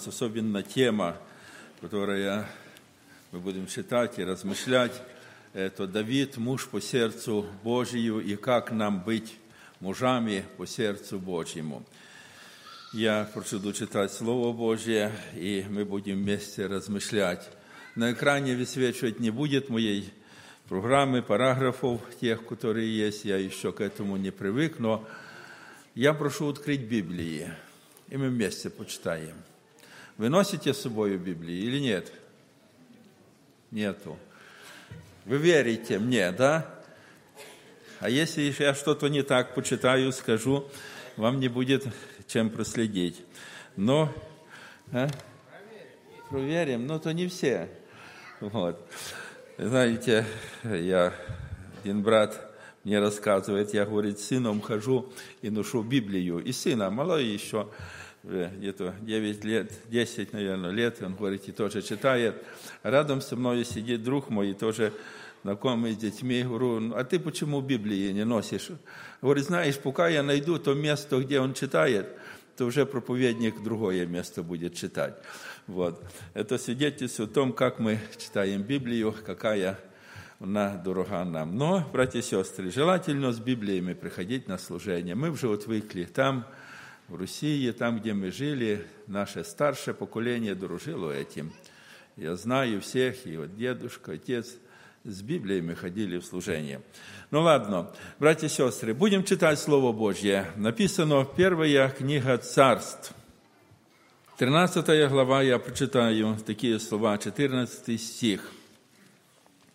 нас особенно тема, которая мы будем читать и размышлять. Это Давид, муж по сердцу Божию, и как нам быть мужами по сердцу Божьему. Я прошу читать Слово Божье, и мы будем вместе размышлять. На экране высвечивать не будет моей программы, параграфов, тех, которые есть. Я еще к этому не привык, но я прошу открыть Библии, и мы вместе почитаем. Вы носите с собой Библию или нет? Нету. Вы верите мне, да? А если я что-то не так почитаю, скажу, вам не будет чем проследить. Но, а? проверим, но то не все. Вот. Знаете, я, один брат мне рассказывает, я, говорит, сыном хожу и ношу Библию. И сына, малой еще, где-то 9 лет, 10, наверное, лет, он, говорит, и тоже читает. Рядом со мной сидит друг мой, тоже знакомый с детьми, говорю, «Ну, а ты почему Библии не носишь? Говорит, знаешь, пока я найду то место, где он читает, то уже проповедник другое место будет читать. Вот. Это свидетельствует о том, как мы читаем Библию, какая она дорога нам. Но, братья и сестры, желательно с Библиями приходить на служение. Мы уже отвыкли там, в России, там, где мы жили, наше старшее поколение дружило этим. Я знаю всех, и вот дедушка, отец – с Библией мы ходили в служение. Ну ладно, братья и сестры, будем читать Слово Божье. Написано первая книга царств. 13 глава, я прочитаю такие слова, 14 стих.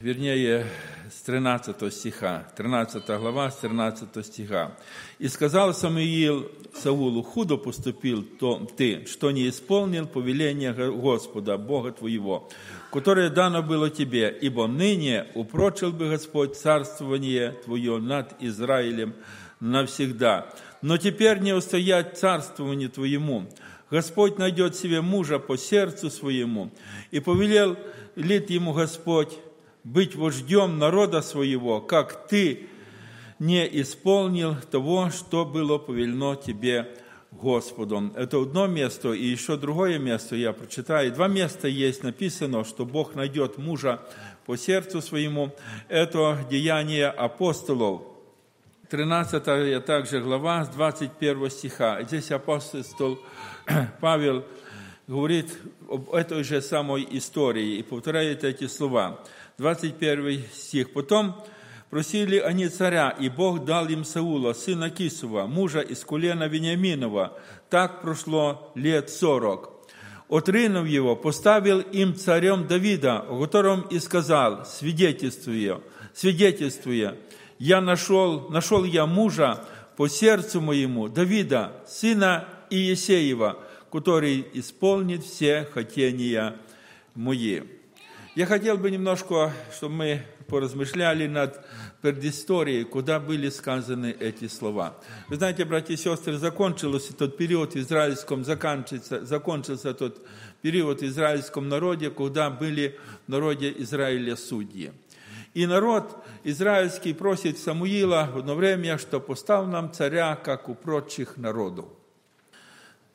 Вернее, с 13 стиха, 13 глава, с 13 стиха. «И сказал Самуил Саулу, худо поступил то ты, что не исполнил повеление Господа, Бога твоего, которое дано было тебе, ибо ныне упрочил бы Господь царствование твое над Израилем навсегда. Но теперь не устоять царствованию твоему. Господь найдет себе мужа по сердцу своему, и повелел лит ему Господь быть вождем народа своего, как ты не исполнил того, что было повелено тебе Господом. Это одно место, и еще другое место я прочитаю. Два места есть написано, что Бог найдет мужа по сердцу своему. Это деяние апостолов. 13 также глава, с 21 стиха. Здесь апостол Павел говорит об этой же самой истории и повторяет эти слова. 21 стих. Потом Просили они царя, и Бог дал им Саула, сына Кисова, мужа из колена Вениаминова. Так прошло лет сорок. Отринув его, поставил им царем Давида, о котором и сказал, свидетельствуя, свидетельствуя, я нашел, нашел я мужа по сердцу моему, Давида, сына Иесеева, который исполнит все хотения мои. Я хотел бы немножко, чтобы мы поразмышляли над предысторией, куда были сказаны эти слова. Вы знаете, братья и сестры, закончился тот период в израильском, закончился, закончился тот период в израильском народе, когда были в народе Израиля судьи. И народ израильский просит Самуила в одно время, что поставь нам царя, как у прочих народов.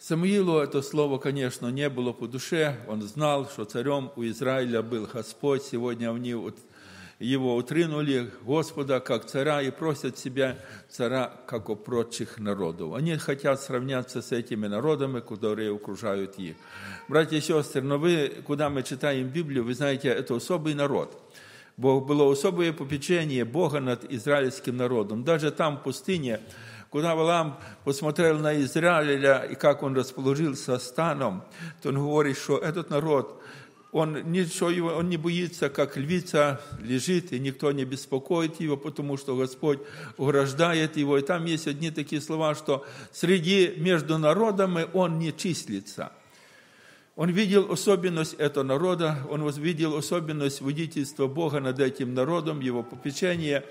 Самуилу это слово, конечно, не было по душе. Он знал, что царем у Израиля был Господь. Сегодня они его утринули Господа как царя и просят себя царя, как у прочих народов. Они хотят сравняться с этими народами, которые окружают их. Братья и сестры, но вы, куда мы читаем Библию, вы знаете, это особый народ. Бог было особое попечение Бога над израильским народом. Даже там, в пустыне, куда Валам посмотрел на Израиля и как он расположился станом, то он говорит, что этот народ он, ничего, он не боится, как львица лежит, и никто не беспокоит его, потому что Господь ограждает его. И там есть одни такие слова, что среди между народами он не числится. Он видел особенность этого народа, он видел особенность водительства Бога над этим народом, его попечение.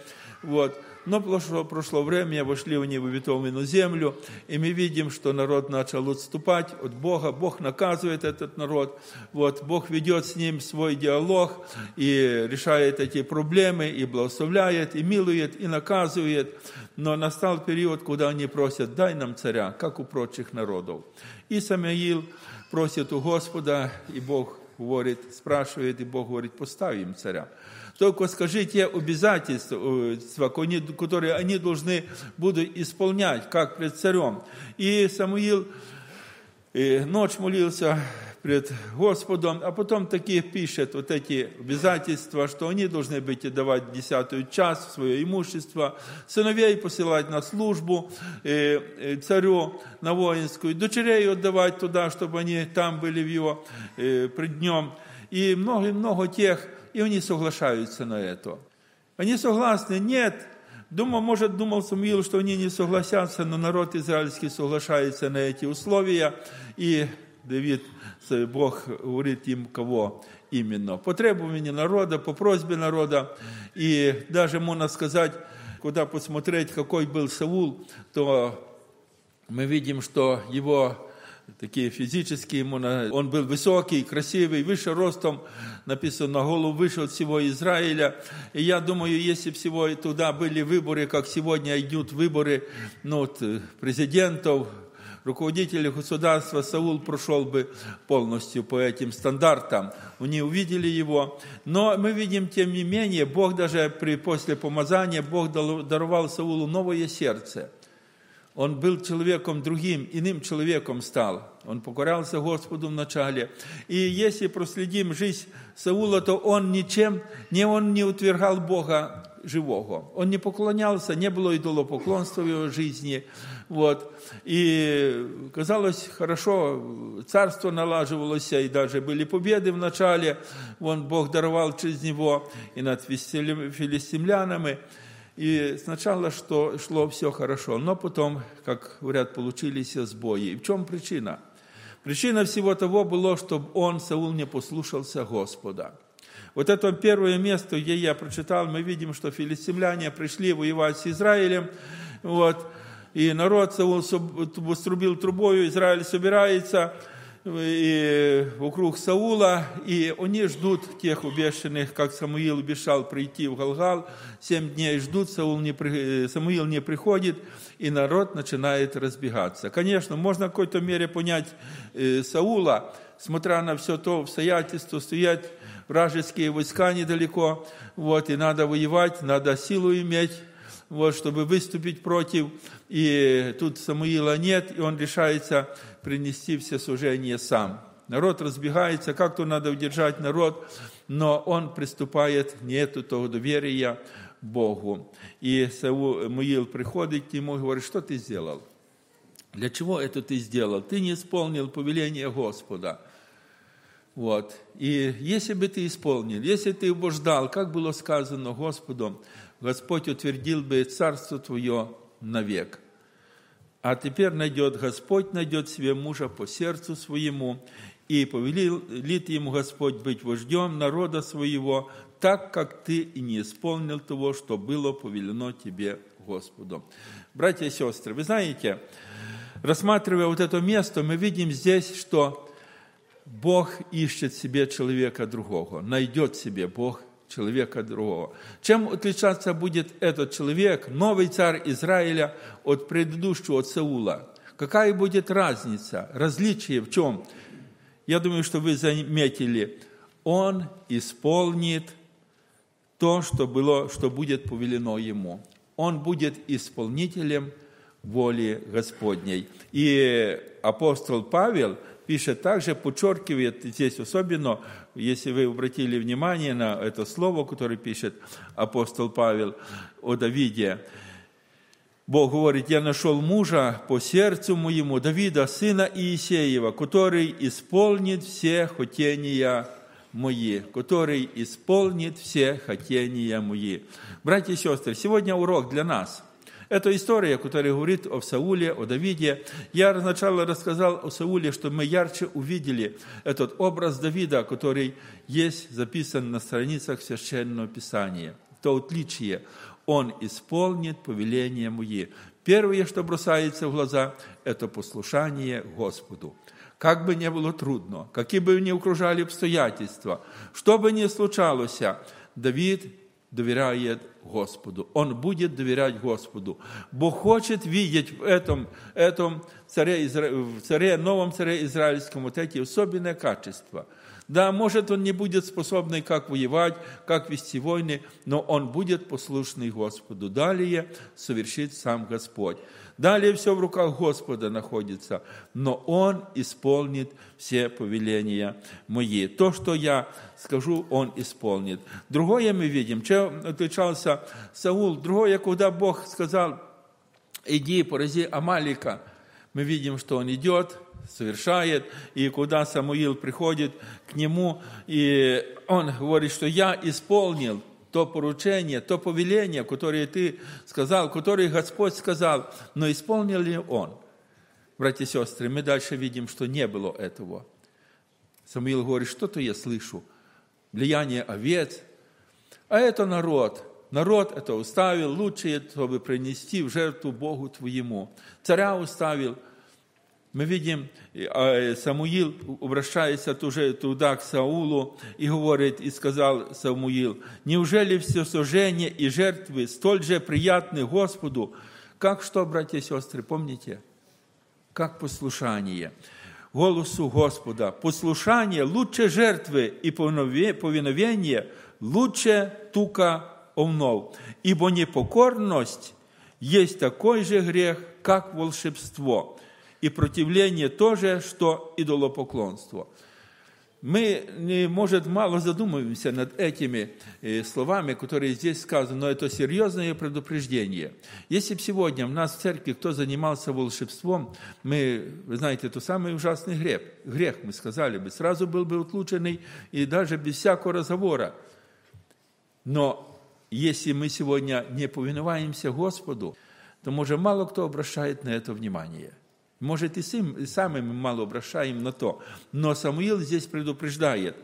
Вот. Но прошло, прошло время, вошли в невыветованную землю, и мы видим, что народ начал отступать от Бога. Бог наказывает этот народ. Вот, Бог ведет с ним свой диалог и решает эти проблемы, и благословляет, и милует, и наказывает. Но настал период, когда они просят, дай нам царя, как у прочих народов. И Самуил просит у Господа, и Бог говорит, спрашивает, и Бог говорит, поставь им царя. Только скажите обязательства, э, которые они должны будут исполнять, как пред царем. И Самуил и ночь молился пред Господом, а потом такие пишет вот эти обязательства, что они должны быть и давать десятую часть свое имущество, сыновей посылать на службу э, э, царю на воинскую, дочерей отдавать туда, чтобы они там были в его пред днем, и много-много тех и они соглашаются на это. Они согласны? Нет. Думал, может, думал Самуил, что они не согласятся, но народ израильский соглашается на эти условия, и Давид, Бог говорит им, кого именно. По требованию народа, по просьбе народа, и даже можно сказать, куда посмотреть, какой был Саул, то мы видим, что его такие физические, он был высокий, красивый, выше ростом, написано, на голову выше от всего Израиля. И я думаю, если всего туда были выборы, как сегодня идут выборы ну, вот, президентов, руководителей государства, Саул прошел бы полностью по этим стандартам. Они увидели его. Но мы видим, тем не менее, Бог даже при, после помазания, Бог даровал Саулу новое сердце – он был человеком другим, иным человеком стал. Он покорялся Господу вначале. И если проследим жизнь Саула, то он ничем, не он не утвергал Бога живого. Он не поклонялся, не было идолопоклонства в его жизни. Вот. И казалось, хорошо, царство налаживалось, и даже были победы в начале. Вон Бог даровал через него и над филистимлянами. И сначала что, шло все хорошо, но потом, как говорят, получились сбои. И в чем причина? Причина всего того было, чтобы он, Саул, не послушался Господа. Вот это первое место, где я прочитал, мы видим, что филистимляне пришли воевать с Израилем, вот, и народ Саул срубил трубою, Израиль собирается, и вокруг Саула, и они ждут тех убежденных, как Самуил обещал прийти в Галгал, семь дней ждут, Саул не, Самуил не приходит, и народ начинает разбегаться. Конечно, можно в какой-то мере понять э, Саула, смотря на все то обстоятельство, стоять вражеские войска недалеко, вот, и надо воевать, надо силу иметь, вот, чтобы выступить против, и тут Самуила нет, и он решается принести все служения сам. Народ разбегается, как-то надо удержать народ, но он приступает, нету того доверия Богу. И Самуил приходит к нему и говорит, что ты сделал? Для чего это ты сделал? Ты не исполнил повеление Господа. Вот. И если бы ты исполнил, если ты его ждал, как было сказано Господом, Господь утвердил бы царство твое навек. А теперь найдет Господь, найдет себе мужа по сердцу своему, и повелит ему Господь быть вождем народа своего, так как ты и не исполнил того, что было повелено тебе Господом. Братья и сестры, вы знаете, рассматривая вот это место, мы видим здесь, что Бог ищет себе человека другого, найдет себе Бог человека другого. Чем отличаться будет этот человек, новый царь Израиля, от предыдущего, от Саула? Какая будет разница, различие в чем? Я думаю, что вы заметили, он исполнит то, что, было, что будет повелено ему. Он будет исполнителем воли Господней. И апостол Павел пишет также, подчеркивает здесь особенно если вы обратили внимание на это слово, которое пишет апостол Павел о Давиде, Бог говорит, я нашел мужа по сердцу моему, Давида, сына Иисеева, который исполнит все хотения мои, который исполнит все хотения мои. Братья и сестры, сегодня урок для нас. Это история, которая говорит о Сауле, о Давиде. Я сначала рассказал о Сауле, что мы ярче увидели этот образ Давида, который есть записан на страницах Священного Писания. То отличие. Он исполнит повеление мои. Первое, что бросается в глаза, это послушание Господу. Как бы ни было трудно, какие бы ни окружали обстоятельства, что бы ни случалось, Давид доверяет Господу. Он будет доверять Господу. Бог хочет видеть в этом, этом царе, в царе, новом царе израильском вот эти особенные качества. Да, может, он не будет способный как воевать, как вести войны, но он будет послушный Господу. Далее совершит сам Господь. Далее все в руках Господа находится, но Он исполнит все повеления мои. То, что я скажу, Он исполнит. Другое мы видим, чем отличался Саул. Другое, когда Бог сказал, иди, порази Амалика, мы видим, что он идет, совершает, и куда Самуил приходит к нему, и он говорит, что я исполнил то поручение, то повеление, которое ты сказал, которое Господь сказал, но исполнил ли он? Братья и сестры, мы дальше видим, что не было этого. Самуил говорит, что-то я слышу, влияние овец, а это народ. Народ это уставил, лучшее, чтобы принести в жертву Богу твоему. Царя уставил – мы видим, а, Самуил обращается уже туда к Саулу и говорит, и сказал Самуил, неужели все сожжения и жертвы столь же приятны Господу, как что, братья и сестры, помните? Как послушание голосу Господа. Послушание лучше жертвы и повиновение лучше тука овнов, ибо непокорность есть такой же грех, как волшебство – и противление тоже, что идолопоклонство. Мы, может, мало задумываемся над этими э, словами, которые здесь сказаны, но это серьезное предупреждение. Если бы сегодня у нас в церкви кто занимался волшебством, мы, вы знаете, это самый ужасный грех. Грех, мы сказали бы, сразу был бы отлученный и даже без всякого разговора. Но если мы сегодня не повиноваемся Господу, то, может, мало кто обращает на это внимание. Может, и сами мы мало обращаем на то. Но Самуил здесь предупреждает,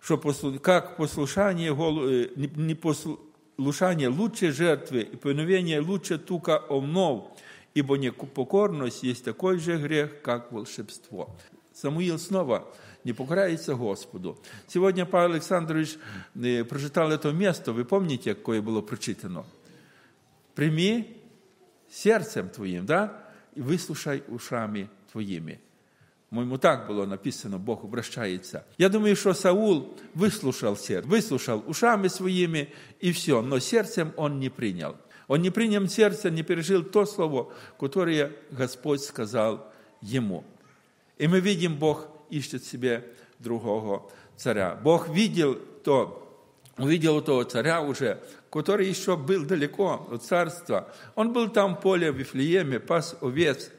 что как послушание, э, не послушание лучше жертвы, и повиновение лучше тука овнов, ибо непокорность есть такой же грех, как волшебство. Самуил снова не покоряется Господу. Сегодня Павел Александрович э, прочитал это место, вы помните, какое было прочитано? «Прими сердцем твоим», да? И выслушай ушами твоими. Моему так было написано, Бог обращается. Я думаю, что Саул выслушал сердце, выслушал ушами своими и все, но сердцем он не принял. Он не принял сердце, не пережил то слово, которое Господь сказал ему. И мы видим, Бог ищет себе другого царя. Бог видел то, увидел того царя уже, который еще был далеко от царства. Он был там в поле в Вифлееме, пас овец.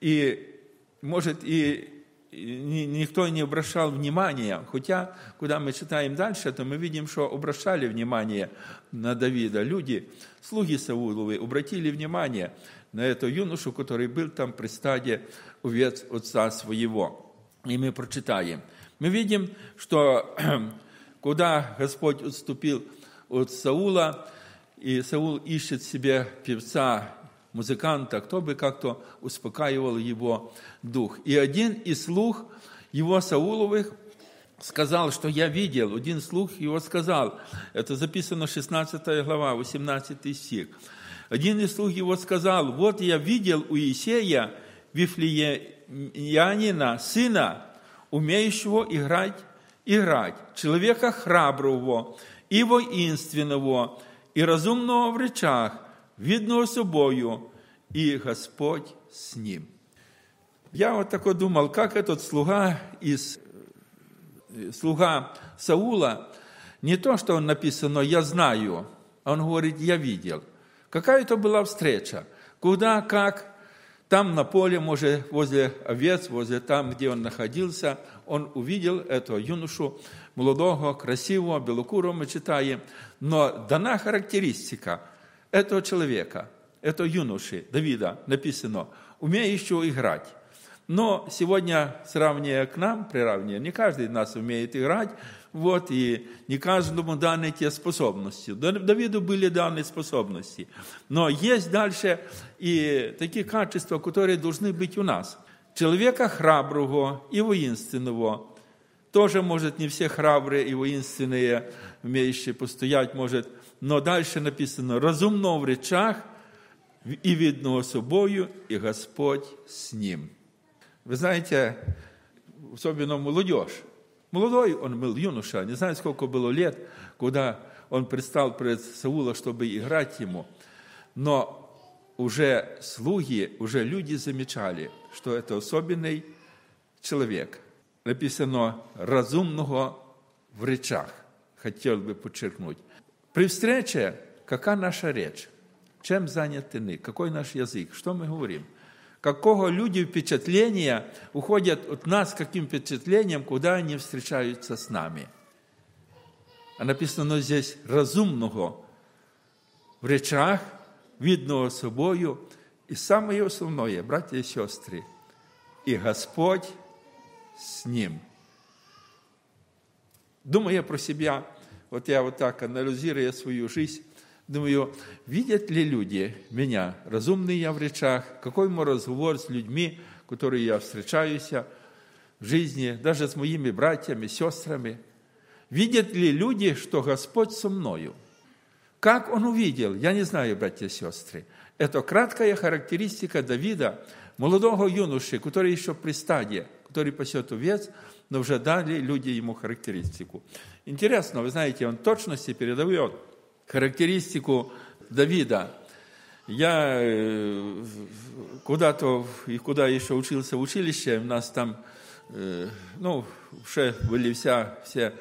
И, может, и никто не обращал внимания, хотя, когда мы читаем дальше, то мы видим, что обращали внимание на Давида. Люди, слуги Сауловы, обратили внимание на эту юношу, который был там при стаде овец отца своего. И мы прочитаем. Мы видим, что куда Господь отступил от Саула, и Саул ищет себе певца, музыканта, кто бы как-то успокаивал его дух. И один из слух его Сауловых сказал, что я видел, один слух его сказал, это записано 16 глава, 18 стих. Один из слух его сказал, вот я видел у Исея Вифлеянина, сына, умеющего играть, играть, человека храброго, і воїнственного, і розумного в речах, видного собою, и Господь с ним. Я вот такой думал, как этот слуга из слуга Саула, не то, что он написано «я знаю», а он говорит «я видел». Какая это была встреча? Куда, как, там на поле, может, возле овец, возле там, где он находился, он увидел этого юношу, молодого, красивого, белокурого, мы читаем. Но дана характеристика, этого человека, этого юноши, Давида, написано, умеющего играть. Но сегодня, сравнивая к нам, приравнивая, не каждый из нас умеет играть, вот, и не каждому даны те способности. Давиду были даны способности. Но есть дальше и такие качества, которые должны быть у нас. Человека храброго и воинственного, тоже, может, не все храбрые и воинственные, умеющие постоять, может, но дальше написано, разумного в речах и видного собою, и Господь с ним. Вы знаете, особенно молодежь. Молодой он был юноша, не знаю, сколько было лет, когда он предстал пред Саула, чтобы играть ему. Но уже слуги, уже люди замечали, что это особенный человек. Написано «разумного в речах». Хотел бы подчеркнуть. При встрече, какая наша речь? Чем заняты? Какой наш язык? Что мы говорим? какого люди впечатления уходят от нас, каким впечатлением, куда они встречаются с нами. А написано здесь разумного в речах, видного собою, и самое основное, братья и сестры, и Господь с ним. Думая про себя, вот я вот так анализируя свою жизнь, Думаю, видят ли люди меня, разумный я в речах, какой мой разговор с людьми, которые я встречаюсь в жизни, даже с моими братьями, сестрами. Видят ли люди, что Господь со мною? Как он увидел? Я не знаю, братья и сестры. Это краткая характеристика Давида, молодого юноши, который еще при стадии, который пасет овец, но уже дали люди ему характеристику. Интересно, вы знаете, он точности передает характеристику Давида. Я э, куда-то, и куда еще учился в училище, у нас там, э, ну, уже были вся, все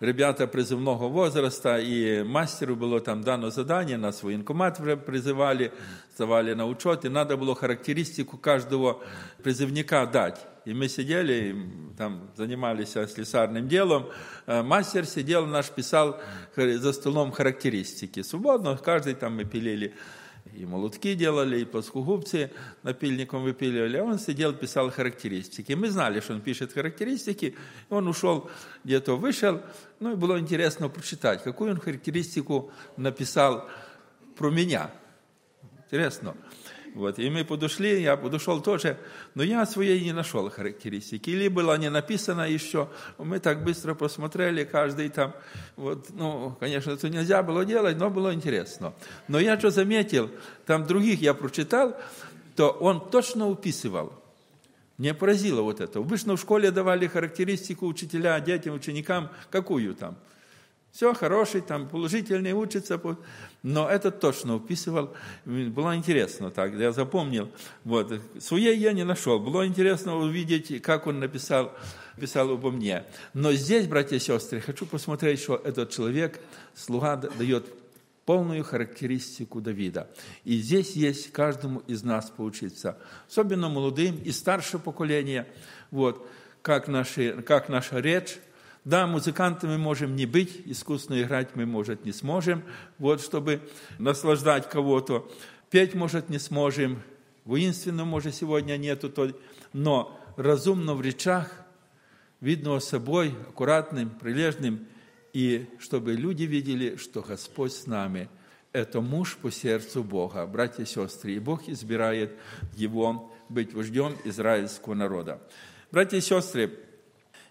ребята призывного возраста, и мастеру было там дано задание, нас в военкомат призывали, сдавали на учет, и надо было характеристику каждого призывника дать. И мы сидели, там занимались слесарным делом. Э, мастер сидел, наш писал за столом характеристики. Свободно, каждый там мы пилили и молотки делали, и плоскогубцы напильником выпиливали, а он сидел, писал характеристики. Мы знали, что он пишет характеристики, и он ушел, где-то вышел, ну и было интересно прочитать, какую он характеристику написал про меня. Интересно. Вот, и мы подошли, я подошел тоже, но я своей не нашел характеристики. Или было не написано еще, мы так быстро посмотрели, каждый там, вот, ну, конечно, это нельзя было делать, но было интересно. Но я что заметил, там других я прочитал, то он точно уписывал. Мне поразило вот это. Обычно в школе давали характеристику учителя детям, ученикам, какую там – все хороший, там положительный учится, но этот точно уписывал. Было интересно так, я запомнил. Вот. Своей я не нашел. Было интересно увидеть, как он написал, писал обо мне. Но здесь, братья и сестры, хочу посмотреть, что этот человек, слуга, дает полную характеристику Давида. И здесь есть каждому из нас поучиться, особенно молодым и старшее поколение, вот, как, наши, как наша речь, да, музыкантами можем не быть, искусно играть мы, может, не сможем, вот, чтобы наслаждать кого-то. Петь, может, не сможем, воинственно, может, сегодня нету, но разумно в речах, видно собой, аккуратным, прилежным, и чтобы люди видели, что Господь с нами. Это муж по сердцу Бога, братья и сестры, и Бог избирает его быть вождем израильского народа. Братья и сестры,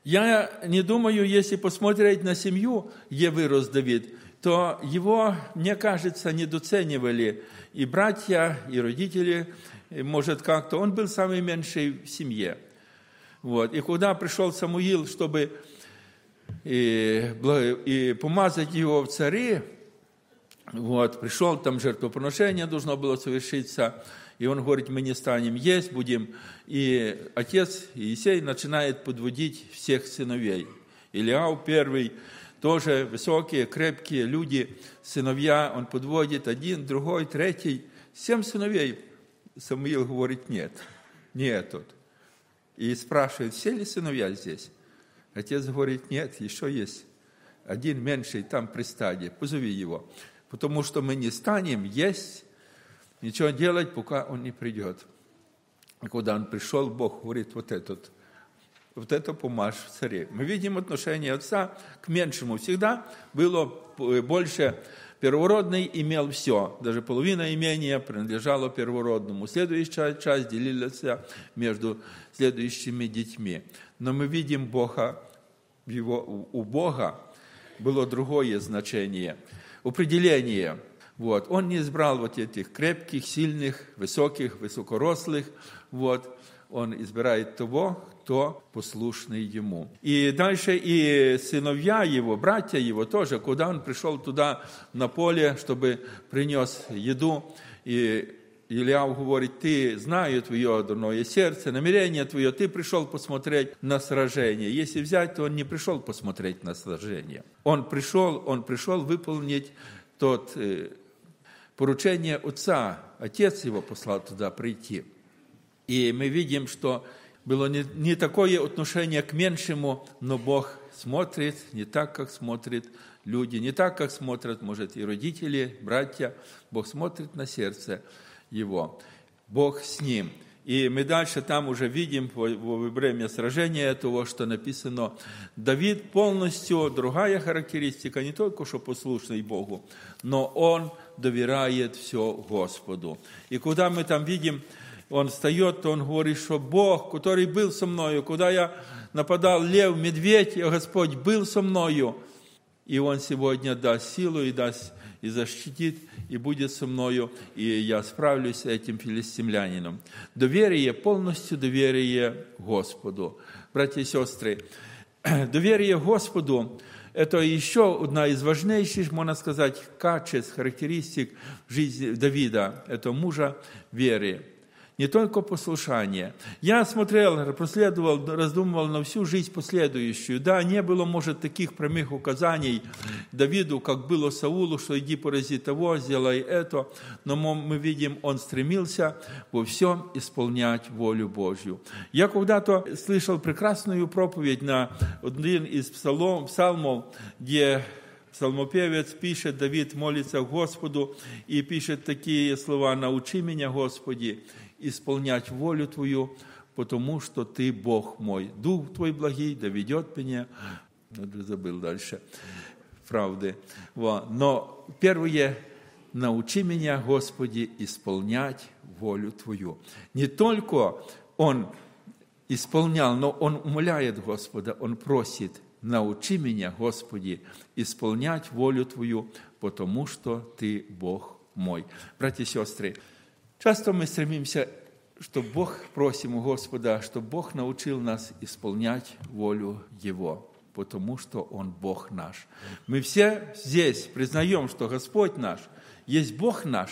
я не думаю, если посмотреть на семью, где вырос Давид, то его, мне кажется, недооценивали и братья, и родители, и, может, как-то. Он был самый меньший в семье. Вот. И когда пришел Самуил, чтобы и, и помазать его в цари, вот, пришел, там жертвоприношение должно было совершиться, и он говорит, мы не станем есть, будем... И отец Иисей начинает подводить всех сыновей. Илиау первый, тоже высокие, крепкие люди, сыновья, он подводит один, другой, третий, семь сыновей. Самуил говорит, нет, нет тут. И спрашивает, все ли сыновья здесь? Отец говорит, нет, еще есть один меньший там при стаде, позови его. потому что мы не станем есть, ничего делать, пока он не придет. И когда он пришел, Бог говорит, вот этот, вот это помажь в царе. Мы видим отношение отца к меньшему. Всегда было больше Первородный имел все, даже половина имения принадлежала первородному. Следующая часть делилась между следующими детьми. Но мы видим Бога, его, у Бога было другое значение, определение. Вот. Он не избрал вот этих крепких, сильных, высоких, высокорослых. Вот. Он избирает того, кто послушный ему. И дальше и сыновья его, братья его тоже, куда он пришел туда на поле, чтобы принес еду, и Ильяу говорит, ты знаю твое дурное сердце, намерение твое, ты пришел посмотреть на сражение. Если взять, то он не пришел посмотреть на сражение. Он пришел, он пришел выполнить тот э, поручение отца. Отец его послал туда прийти. И мы видим, что было не, не такое отношение к меньшему, но Бог смотрит не так, как смотрят люди, не так, как смотрят, может, и родители, братья. Бог смотрит на сердце его. Бог с ним. И мы дальше там уже видим во время сражения этого, что написано, Давид полностью, другая характеристика, не только что послушный Богу, но он доверяет все Господу. И куда мы там видим, он встает, он говорит, что Бог, который был со мною, куда я нападал лев, медведь, Господь был со мною, и Он сегодня даст силу и даст и защитит, и будет со мною, и я справлюсь с этим филистимлянином. Доверие, полностью доверие Господу. Братья и сестры, доверие Господу – это еще одна из важнейших, можно сказать, качеств, характеристик жизни Давида, это мужа веры не только послушание. Я смотрел, проследовал, раздумывал на всю жизнь последующую. Да, не было, может, таких прямых указаний Давиду, как было Саулу, что иди порази того, сделай это. Но мы видим, он стремился во всем исполнять волю Божью. Я когда-то слышал прекрасную проповедь на один из псалом, псалмов, где псалмопевец пишет, Давид молится Господу и пишет такие слова «Научи меня, Господи, исполнять волю Твою, потому что Ты Бог мой. Дух Твой благий доведет меня. Забыл дальше. Правды. Но первое, научи меня, Господи, исполнять волю Твою. Не только он исполнял, но он умоляет Господа, он просит, научи меня, Господи, исполнять волю Твою, потому что Ты Бог мой. Братья и сестры, Часто мы стремимся, чтобы Бог, просим у Господа, чтобы Бог научил нас исполнять волю Его, потому что Он Бог наш. Мы все здесь признаем, что Господь наш, есть Бог наш,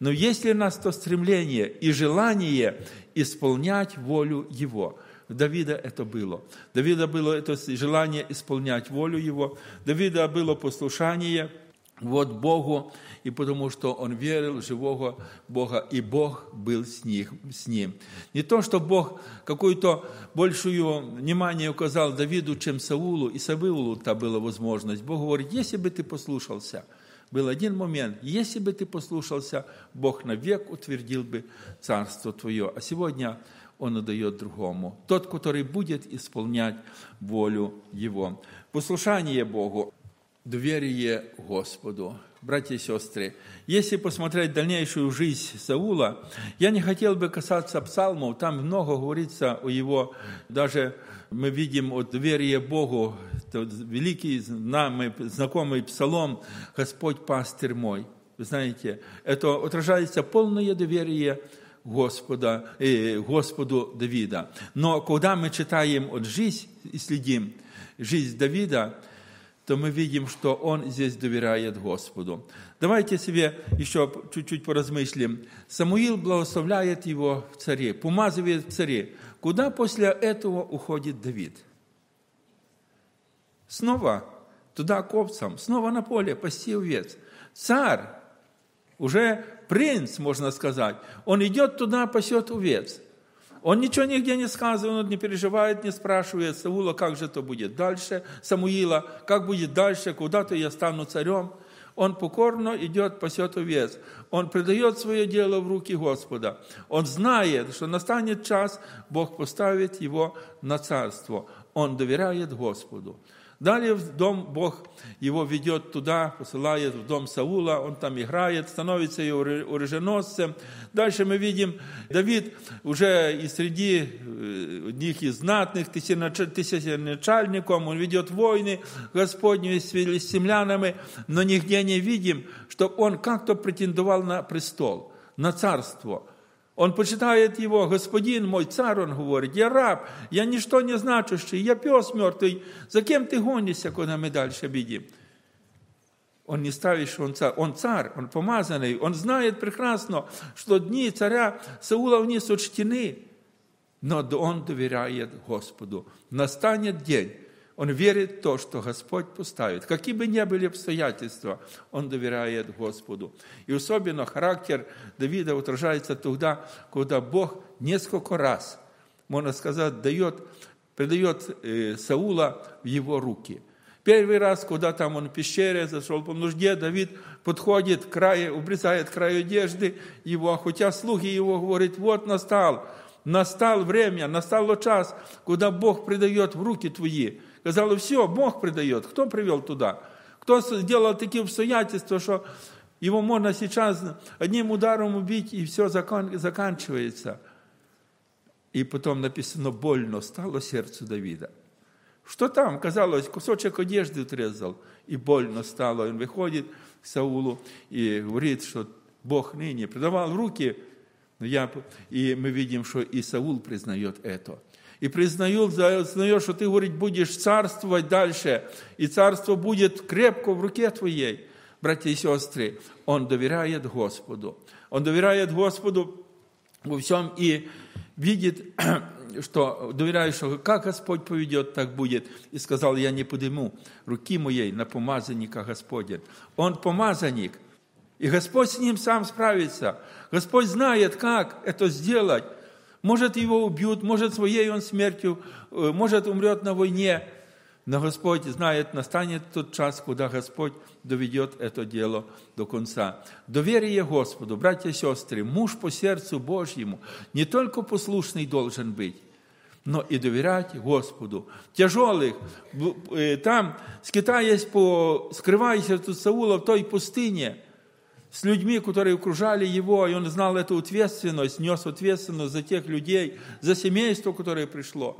но есть ли у нас то стремление и желание исполнять волю Его – у Давида это было. Давида было это желание исполнять волю его. Давида было послушание вот Богу и потому что он верил в живого Бога, и Бог был с, них, с ним. Не то, что Бог какое-то большее внимание указал Давиду, чем Саулу, и Саулу-то была возможность. Бог говорит, если бы ты послушался, был один момент, если бы ты послушался, Бог навек утвердил бы царство твое. А сегодня он отдает другому. Тот, который будет исполнять волю Его. Послушание Богу, доверие Господу братья и сестры, если посмотреть дальнейшую жизнь Саула, я не хотел бы касаться псалмов, там много говорится о его, даже мы видим от доверия Богу, великий нам знакомый псалом «Господь пастырь мой». Вы знаете, это отражается полное доверие Господа, э, Господу Давида. Но когда мы читаем от жизнь и следим, жизнь Давида, то мы видим, что он здесь доверяет Господу. Давайте себе еще чуть-чуть поразмыслим. Самуил благословляет его в царе, помазывает в царе. Куда после этого уходит Давид? Снова туда к овцам, снова на поле пасти овец. Царь, уже принц, можно сказать, он идет туда, пасет овец. Он ничего нигде не сказывает, он не переживает, не спрашивает Саула, как же это будет дальше, Самуила, как будет дальше, куда-то я стану царем. Он покорно идет, пасет овец. Он предает свое дело в руки Господа. Он знает, что настанет час, Бог поставит его на царство. Он доверяет Господу. Далее в дом Бог его ведет туда, посылает в дом Саула, он там играет, становится его оруженосцем. Дальше мы видим, Давид уже и среди э, одних из знатных тысяченачальником, он ведет войны Господню с филистимлянами, но нигде не видим, что он как-то претендовал на престол, на царство – он почитает его, господин мой, царь, он говорит, я раб, я ничто не значущий, я пес мертвый, за кем ты гонишься, куда мы дальше видим? Он не ставит, что он царь. Он царь, он помазанный, он знает прекрасно, что дни царя Саула вниз учтены, но он доверяет Господу. Настанет день, он верит в то, что Господь поставит. Какие бы ни были обстоятельства, он доверяет Господу. И особенно характер Давида отражается тогда, когда Бог несколько раз, можно сказать, дает, предает э, Саула в его руки. Первый раз, когда там он в пещере зашел по нужде, Давид подходит к краю, обрезает край одежды его, хотя слуги его говорят, вот настал, настал время, настал час, когда Бог предает в руки твои. Сказали, все, Бог предает. Кто привел туда? Кто сделал такие обстоятельства, что его можно сейчас одним ударом убить, и все заканчивается. И потом написано, больно стало сердцу Давида. Что там? Казалось, кусочек одежды отрезал, и больно стало. Он выходит к Саулу и говорит, что Бог ныне предавал руки. И мы видим, что и Саул признает это и признаю, знаешь, что ты, говорит, будешь царствовать дальше, и царство будет крепко в руке твоей, братья и сестры. Он доверяет Господу. Он доверяет Господу во всем и видит, что доверяет, что как Господь поведет, так будет. И сказал, я не подниму руки моей на помазанника Господень. Он помазанник, и Господь с ним сам справится. Господь знает, как это сделать. Может, его убьют, может, своей он смертью, э, может, умрет на войне. Но Господь знает, настанет тот час, когда Господь доведет это дело до конца. Доверие Господу, братья и сестры, муж по сердцу Божьему не только послушный должен быть, но и доверять Господу. Тяжелых, э, там, скитаясь по, скрываясь от Саула в той пустыне – с людьми, которые окружали его, и он знал эту ответственность, нес ответственность за тех людей, за семейство, которое пришло.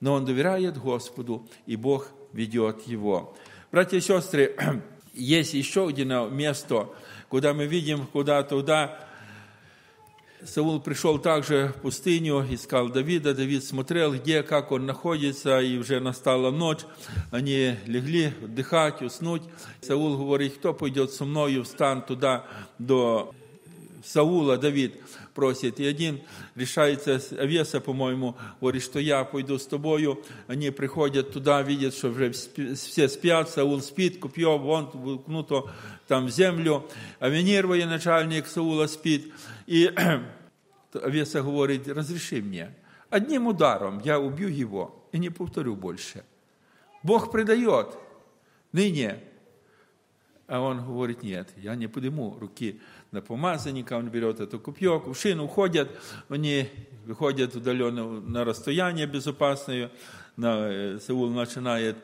Но он доверяет Господу, и Бог ведет его. Братья и сестры, есть еще одно место, куда мы видим, куда туда Саул пришел также в пустыню, искал Давида. Давид смотрел, где, как он находится, и уже настала ночь. Они легли отдыхать, уснуть. Саул говорит, кто пойдет со мною, встань туда до Саула, Давид просит. И один решается, Авеса, по-моему, говорит, что я пойду с тобою. Они приходят туда, видят, что уже все спят, Саул спит, копье вон вкнуто там в землю. Авенир, военачальник Саула, спит. И Авеса говорит, разреши мне. Одним ударом я убью его и не повторю больше. Бог предает. Ныне а он говорит, нет, я не подниму руки на помазанника, он берет это купье, кувшин, уходят, они выходят удаленно на расстояние безопасное, на, Саул начинает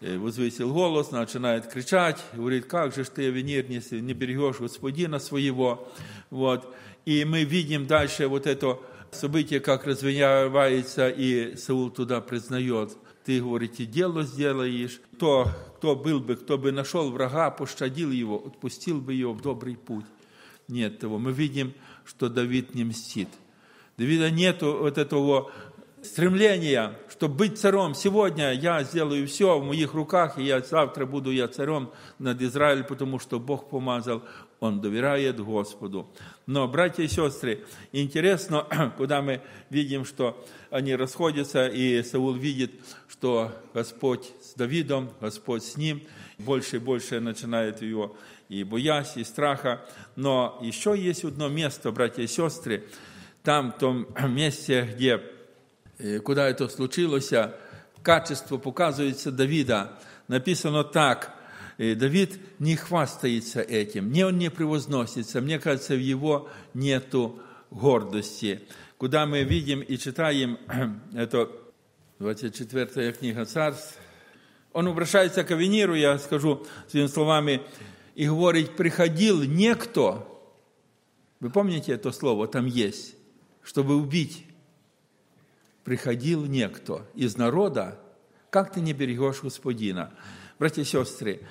э, возвысил голос, начинает кричать, говорит, как же ты, Авенир, не, не берегешь господина своего. Вот. И мы видим дальше вот это событие, как развивается, и Саул туда признает, ты, говорите, дело сделаешь, то, кто был бы, кто бы нашел врага, пощадил его, отпустил бы его в добрый путь. Нет того. Мы видим, что Давид не мстит. Давида нет вот этого стремления, чтобы быть царем. Сегодня я сделаю все в моих руках, и я завтра буду я царем над Израилем, потому что Бог помазал, он доверяет Господу. Но, братья и сестры, интересно, куда мы видим, что они расходятся, и Саул видит, что Господь с Давидом, Господь с ним, больше и больше начинает его и боясь, и страха. Но еще есть одно место, братья и сестры, там, в том месте, где, э, куда это случилось, качество показывается Давида. Написано так, И Давид не хвастается этим, не он не превозносится. Мне кажется, в его нету гордости. Куда мы видим и читаем, это 24 книга Царств, он обращается к Авениру, я скажу своими словами, и говорит, приходил некто, вы помните это слово, там есть, чтобы убить. Приходил некто из народа, как ты не берегешь господина? Братья и сестры,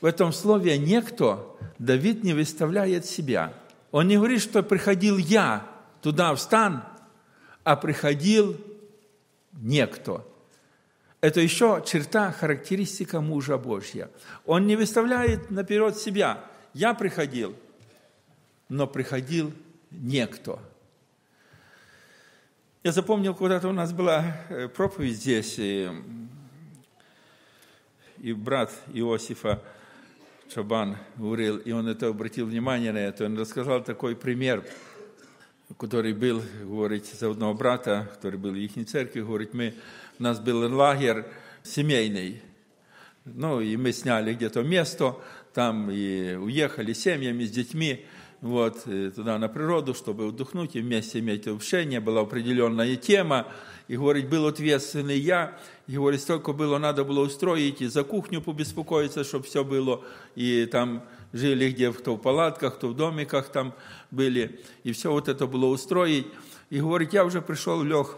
в этом слове «некто» Давид не выставляет себя. Он не говорит, что приходил я туда в стан, а приходил некто. Это еще черта, характеристика мужа Божья. Он не выставляет наперед себя. Я приходил, но приходил некто. Я запомнил, когда-то у нас была э, проповедь здесь, и, и брат Иосифа Чабан говорил, и он это обратил внимание на это, он рассказал такой пример, который был, говорит, за одного брата, который был в их церкви, говорит, мы, у нас был лагерь семейный, ну, и мы сняли где-то место, там и уехали семьями с детьми, вот, э, туда на природу, чтобы отдохнуть и вместе иметь общение, была определенная тема, и, говорит, был ответственный я, и, говорит, столько было, надо было устроить, и за кухню побеспокоиться, чтобы все было, и там жили где, кто в палатках, кто в домиках там были, и все вот это было устроить. И, говорит, я уже пришел, лег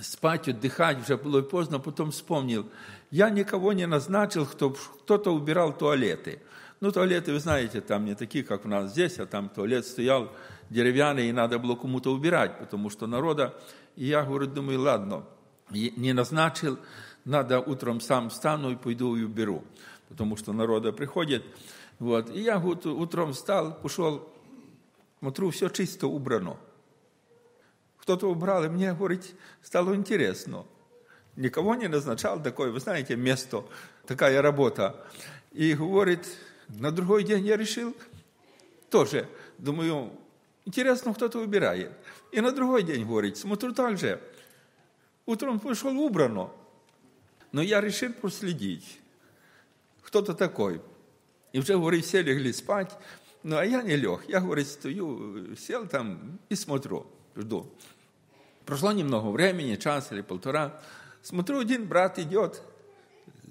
спать, отдыхать, уже было поздно, потом вспомнил, я никого не назначил, кто, кто-то убирал туалеты. Ну, туалеты, вы знаете, там не такие, как у нас здесь, а там туалет стоял деревянный, и надо было кому-то убирать, потому что народа и я, говорю, думаю, ладно, не назначил, надо утром сам встану и пойду и уберу, потому что народа приходит. Вот. И я вот, утром встал, пошел, смотрю, все чисто убрано. Кто-то убрал, и мне, говорит, стало интересно. Никого не назначал такое, вы знаете, место, такая работа. И говорит, на другой день я решил тоже, думаю, интересно, кто-то убирает. И на другой день говорит, смотрю так же. Утром пошел убрано. Но я решил проследить. Кто-то такой. И уже, говорит, все легли спать. Ну, а я не лег. Я, говорит, стою, сел там и смотрю, жду. Прошло немного времени, час или полтора. Смотрю, один брат идет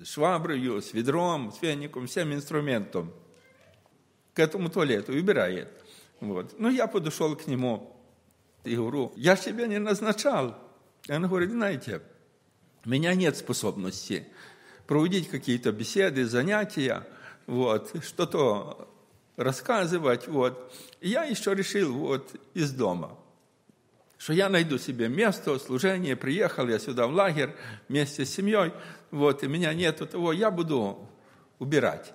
с шваброю, с ведром, с веником, всем инструментом к этому туалету, убирает. Вот. Ну, я подошел к нему, и говорю, я себя не назначал. И он говорит, знаете, у меня нет способности проводить какие-то беседы, занятия, вот, что-то рассказывать, вот. И я еще решил вот из дома, что я найду себе место, служение, приехал я сюда в лагерь вместе с семьей, вот, и меня нету того, я буду убирать.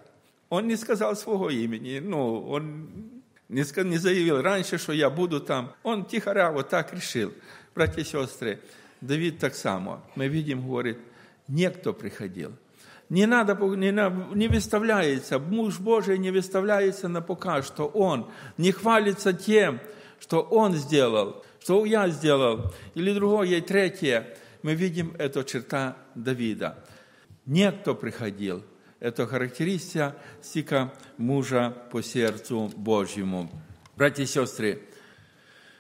Он не сказал своего имени, ну, он не, не заявил раньше, что я буду там. Он тихоря вот так решил. Братья и сестры, Давид так само. Мы видим, говорит, некто приходил. Не надо, не, не выставляется, муж Божий не выставляется на показ, что он не хвалится тем, что он сделал, что я сделал, или другое, и третье. Мы видим эту черта Давида. Некто приходил, это характеристика мужа по сердцу Божьему. Братья и сестры,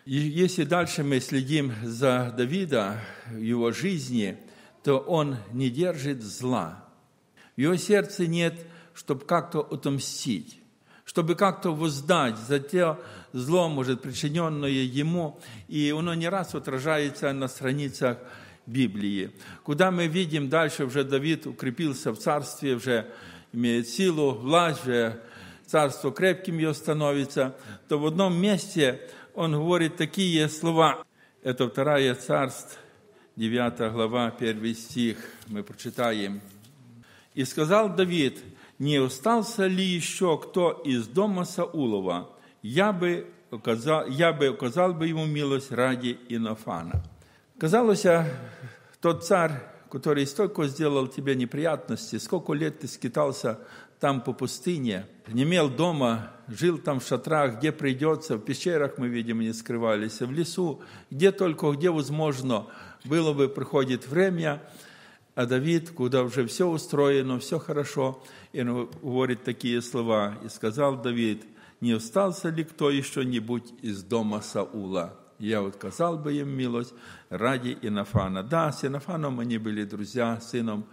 если дальше мы следим за Давида, его жизни, то он не держит зла. В его сердце нет, чтобы как-то отомстить, чтобы как-то воздать за те зло, может, причиненное ему. И оно не раз отражается на страницах Библии. Куда мы видим дальше, уже Давид укрепился в царстве, уже имеет силу, власть, уже царство крепким ее становится, то в одном месте он говорит такие слова. Это вторая царств, 9 глава, 1 стих, мы прочитаем. «И сказал Давид, не остался ли еще кто из дома Саулова, я бы указал, я бы указал бы ему милость ради Инофана». Казалось, а тот царь, который столько сделал тебе неприятности, сколько лет ты скитался там по пустыне, не имел дома, жил там в шатрах, где придется, в пещерах мы видим, не скрывались, в лесу, где только, где возможно было бы, приходит время, А Давид, куда уже все устроено, все хорошо, и он говорит такие слова. «И сказал Давид, не остался ли кто еще-нибудь из дома Саула? Я отказал бы им милость ради Инофана». Да, с Инофаном они были друзья, сыном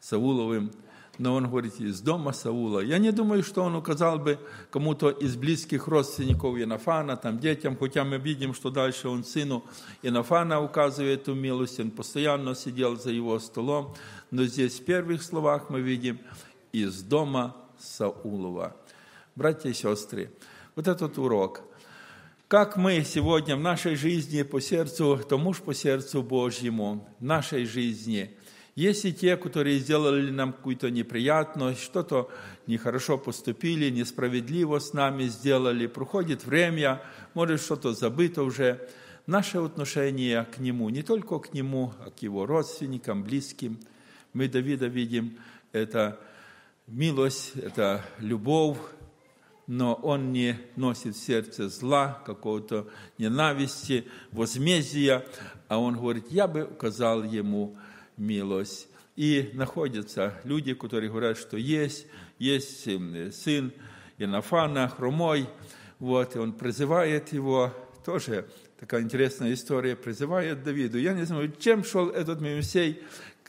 Сауловым, но он говорит, из дома Саула. Я не думаю, что он указал бы кому-то из близких родственников Инофана, там, детям, хотя мы видим, что дальше он сыну Инофана указывает эту милость, он постоянно сидел за его столом, но здесь в первых словах мы видим из дома Саулова. Братья и сестры, вот этот урок – как мы сегодня в нашей жизни по сердцу, то муж по сердцу Божьему, в нашей жизни – есть и те, которые сделали нам какую-то неприятность, что-то нехорошо поступили, несправедливо с нами сделали. Проходит время, может, что-то забыто уже. Наше отношение к Нему, не только к Нему, а к Его родственникам, близким. Мы Давида видим, это милость, это любовь, но он не носит в сердце зла, какого-то ненависти, возмездия, а он говорит, я бы указал ему милость. И находятся люди, которые говорят, что есть, есть эм, сын Инофана, хромой, вот, и он призывает его, тоже такая интересная история, призывает Давиду. Я не знаю, чем шел этот Мемсей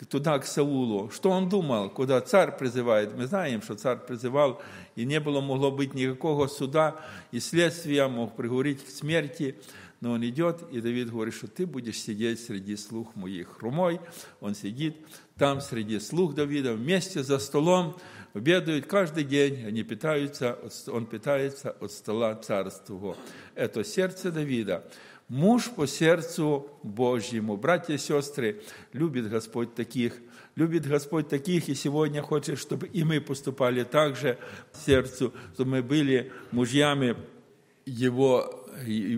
туда, к Саулу, что он думал, куда царь призывает. Мы знаем, что царь призывал, и не было, могло быть никакого суда и следствия, мог приговорить к смерти. Но он идет, и Давид говорит, что ты будешь сидеть среди слух моих. Румой, он сидит там среди слух Давида, вместе за столом, обедают каждый день, они питаются, он питается от стола царства. Это сердце Давида. Муж по сердцу Божьему. Братья и сестры, любит Господь таких, любит Господь таких, и сегодня хочет, чтобы и мы поступали так же сердцу, чтобы мы были мужьями Его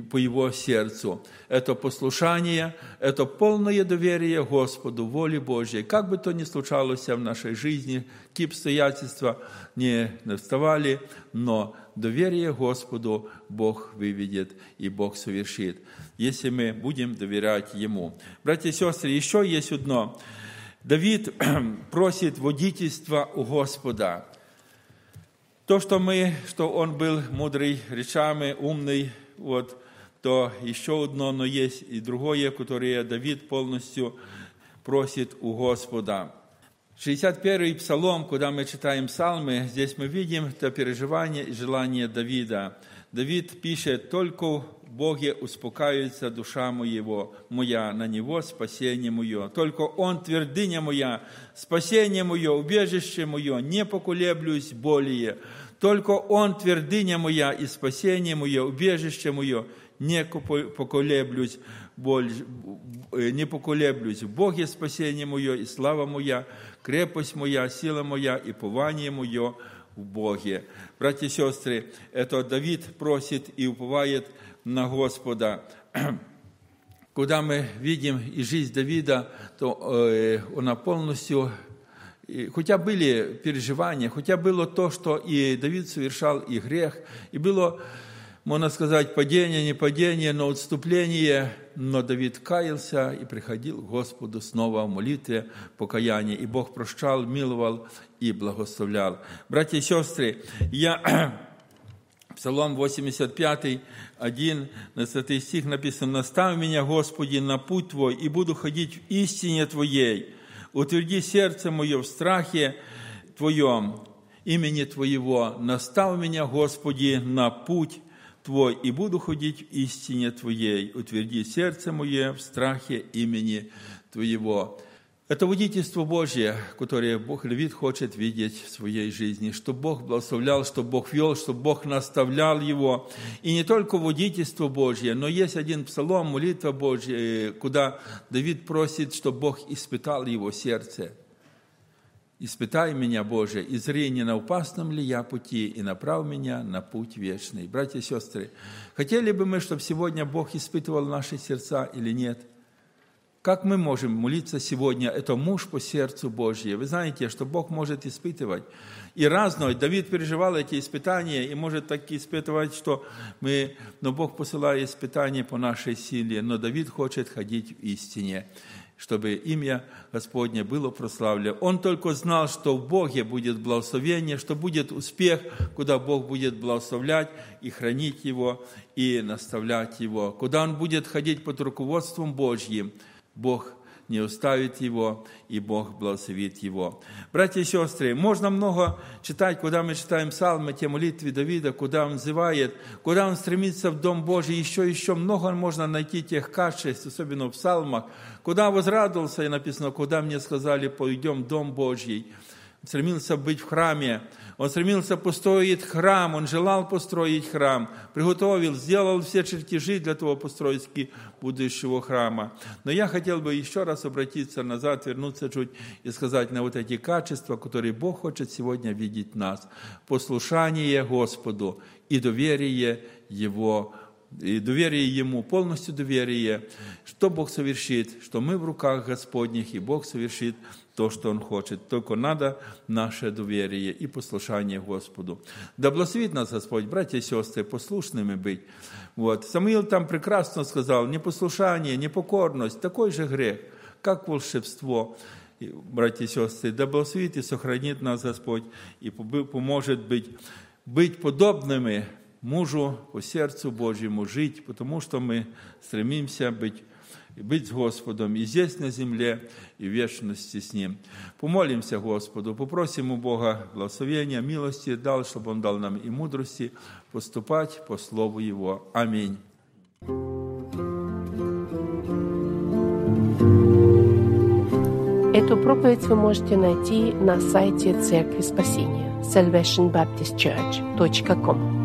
по его сердцу. Это послушание, это полное доверие Господу, воле Божьей. Как бы то ни случалось в нашей жизни, какие обстоятельства не вставали, но доверие Господу Бог выведет и Бог совершит, если мы будем доверять Ему. Братья и сестры, еще есть одно. Давид просит водительства у Господа. То, что мы, что он был мудрый речами, умный, вот, то еще одно, но есть и другое, которое Давид полностью просит у Господа. 61-й псалом, куда мы читаем псалмы, здесь мы видим это переживание и желание Давида. Давид пишет, «Только Боге успокаивается душа моего, моя, на Него спасение мое. Только Он твердыня моя, спасение мое, убежище мое, не поколеблюсь более. Только Он твердыня моя и спасение мое, убежище мое, не поколеблюсь, э, не поколеблюсь. Бог есть спасение мое и слава моя, крепость моя, сила моя и пование мое в Боге. Братья и сестры, это Давид просит и уповает на Господа. Куда мы видим и жизнь Давида, то э, она полностью хотя были переживания, хотя было то, что и Давид совершал и грех, и было, можно сказать, падение, не падение, но отступление, но Давид каялся и приходил к Господу снова в молитве, покаяние, и Бог прощал, миловал и благословлял. Братья и сестры, я Псалом 85, 1, 20 стих написано, «Наставь меня, Господи, на путь Твой, и буду ходить в истине Твоей, утверди сердце мое в страхе Твоем, имени Твоего, настав меня, Господи, на путь Твой, и буду ходить в истине Твоей, утверди сердце мое в страхе имени Твоего. Это водительство Божье, которое Бог Левит хочет видеть в своей жизни, чтобы Бог благословлял, чтобы Бог вел, чтобы Бог наставлял его. И не только водительство Божье, но есть один псалом, молитва Божья, куда Давид просит, чтобы Бог испытал его сердце. «Испытай меня, Боже, и зри, не на опасном ли я пути, и направь меня на путь вечный». Братья и сестры, хотели бы мы, чтобы сегодня Бог испытывал наши сердца или нет – как мы можем молиться сегодня? Это муж по сердцу Божье. Вы знаете, что Бог может испытывать. И разное. Давид переживал эти испытания и может так испытывать, что мы... Но Бог посылает испытания по нашей силе. Но Давид хочет ходить в истине. чтобы имя Господне было прославлено. Он только знал, что в Боге будет благословение, что будет успех, куда Бог будет благословлять и хранить его, и наставлять его, куда он будет ходить под руководством Божьим. Бог не оставит его, и Бог благословит его. Братья и сестры, можно много читать, куда мы читаем псалмы, те молитвы Давида, куда он взывает, куда он стремится в Дом Божий, еще, еще много можно найти тех качеств, особенно в псалмах, куда возрадовался, и написано, куда мне сказали, пойдем в Дом Божий. Стремился быть в храме, он стремился построить храм, он желал построить храм, приготовил, сделал все чертежи для того постройки будущего храма. Но я хотел бы еще раз обратиться назад, вернуться чуть и сказать на вот эти качества, которые Бог хочет сегодня видеть в нас. Послушание Господу и доверие Его и доверие Ему, полностью доверие, что Бог совершит, что мы в руках Господних, и Бог совершит то, что Он хочет. Только надо наше доверие и послушание Господу. Да благословит нас Господь, братья и сестры, послушными быть. Вот. Самуил там прекрасно сказал, непослушание, непокорность, такой же грех, как волшебство. Братья и сестры, да благословит и сохранит нас Господь и поможет быть, быть подобными мужу по сердцу Божьему, жить, потому что мы стремимся быть и быть с Господом и здесь на земле, и в вечности с Ним. Помолимся Господу, попросим у Бога благословения, милости, дал, чтобы Он дал нам и мудрости поступать по Слову Его. Аминь. Эту проповедь вы можете найти на сайте Церкви Спасения salvationbaptistchurch.com